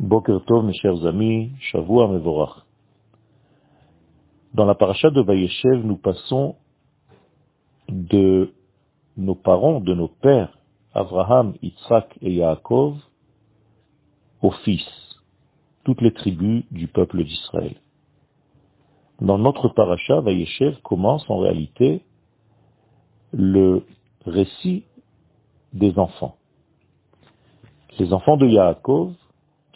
Boker Tov, mes chers amis, Shavua Mevorach. Dans la paracha de Vayeshev, nous passons de nos parents, de nos pères, Abraham, Yitzhak et Yaakov, aux fils, toutes les tribus du peuple d'Israël. Dans notre paracha, Vayeshev commence en réalité le récit des enfants. Les enfants de Yaakov,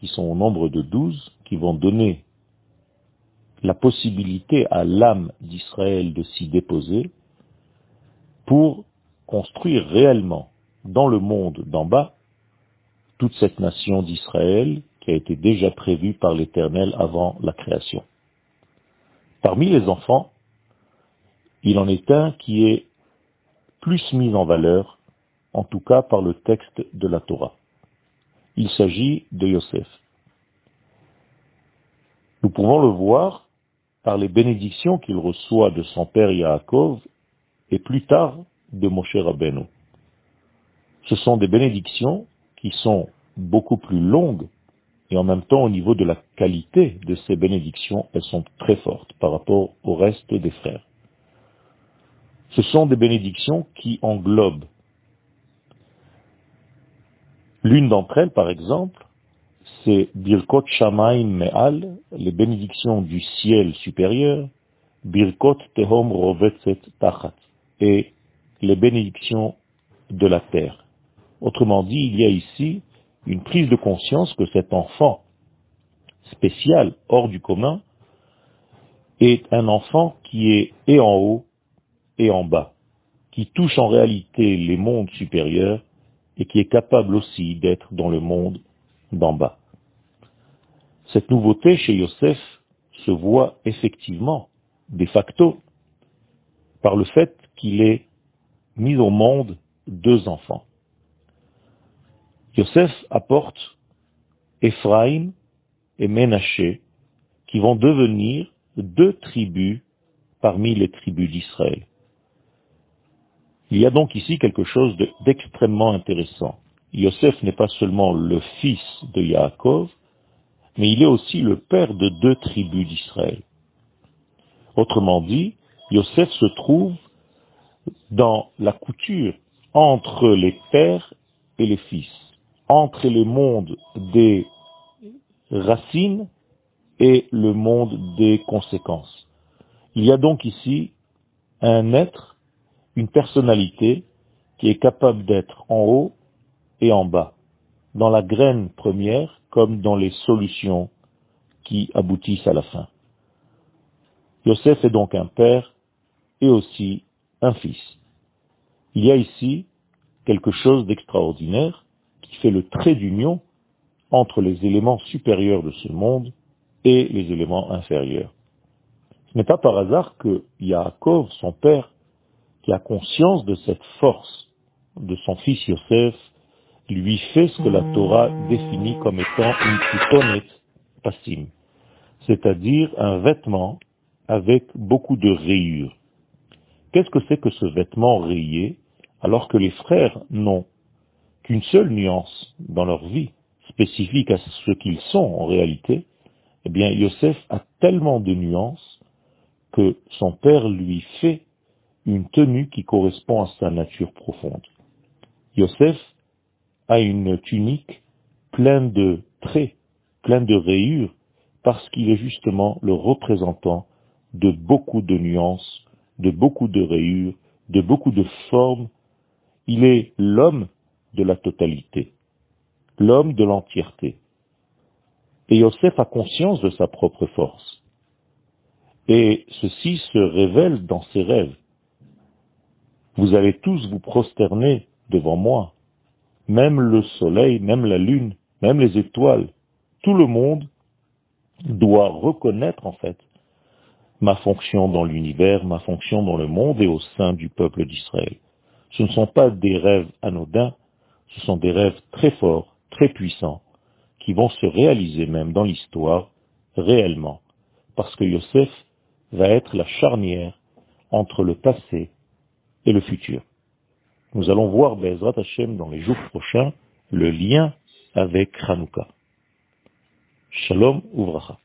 qui sont au nombre de douze, qui vont donner la possibilité à l'âme d'Israël de s'y déposer pour construire réellement dans le monde d'en bas toute cette nation d'Israël qui a été déjà prévue par l'Éternel avant la création. Parmi les enfants, il en est un qui est plus mis en valeur, en tout cas par le texte de la Torah. Il s'agit de Yosef. Nous pouvons le voir par les bénédictions qu'il reçoit de son père Yaakov et plus tard de Moshe Rabbeinu. Ce sont des bénédictions qui sont beaucoup plus longues et en même temps au niveau de la qualité de ces bénédictions, elles sont très fortes par rapport au reste des frères. Ce sont des bénédictions qui englobent L'une d'entre elles, par exemple, c'est Birkot Shamaim Me'al, les bénédictions du ciel supérieur, Birkot Tehom Rovetzet Tachat, et les bénédictions de la terre. Autrement dit, il y a ici une prise de conscience que cet enfant spécial, hors du commun, est un enfant qui est et en haut et en bas, qui touche en réalité les mondes supérieurs et qui est capable aussi d'être dans le monde d'en bas. Cette nouveauté chez Yosef se voit effectivement, de facto, par le fait qu'il ait mis au monde deux enfants. Yosef apporte Ephraim et Ménaché, qui vont devenir deux tribus parmi les tribus d'Israël. Il y a donc ici quelque chose d'extrêmement intéressant. Yosef n'est pas seulement le fils de Yaakov, mais il est aussi le père de deux tribus d'Israël. Autrement dit, Yosef se trouve dans la couture entre les pères et les fils, entre les mondes des racines et le monde des conséquences. Il y a donc ici un être une personnalité qui est capable d'être en haut et en bas, dans la graine première comme dans les solutions qui aboutissent à la fin. Yosef est donc un père et aussi un fils. Il y a ici quelque chose d'extraordinaire qui fait le trait d'union entre les éléments supérieurs de ce monde et les éléments inférieurs. Ce n'est pas par hasard que Yaakov, son père, qui a conscience de cette force de son fils Yosef, lui fait ce que la Torah définit comme étant une titonet passim, c'est-à-dire un vêtement avec beaucoup de rayures. Qu'est-ce que c'est que ce vêtement rayé alors que les frères n'ont qu'une seule nuance dans leur vie, spécifique à ce qu'ils sont en réalité? Eh bien, Yosef a tellement de nuances que son père lui fait une tenue qui correspond à sa nature profonde. Yosef a une tunique pleine de traits, pleine de rayures, parce qu'il est justement le représentant de beaucoup de nuances, de beaucoup de rayures, de beaucoup de formes. Il est l'homme de la totalité, l'homme de l'entièreté. Et Yosef a conscience de sa propre force. Et ceci se révèle dans ses rêves. Vous allez tous vous prosterner devant moi. Même le soleil, même la lune, même les étoiles, tout le monde doit reconnaître en fait ma fonction dans l'univers, ma fonction dans le monde et au sein du peuple d'Israël. Ce ne sont pas des rêves anodins, ce sont des rêves très forts, très puissants, qui vont se réaliser même dans l'histoire réellement, parce que Yosef va être la charnière entre le passé et le futur. Nous allons voir Bezrat Hashem dans les jours prochains le lien avec Hanouka. Shalom Uvracha.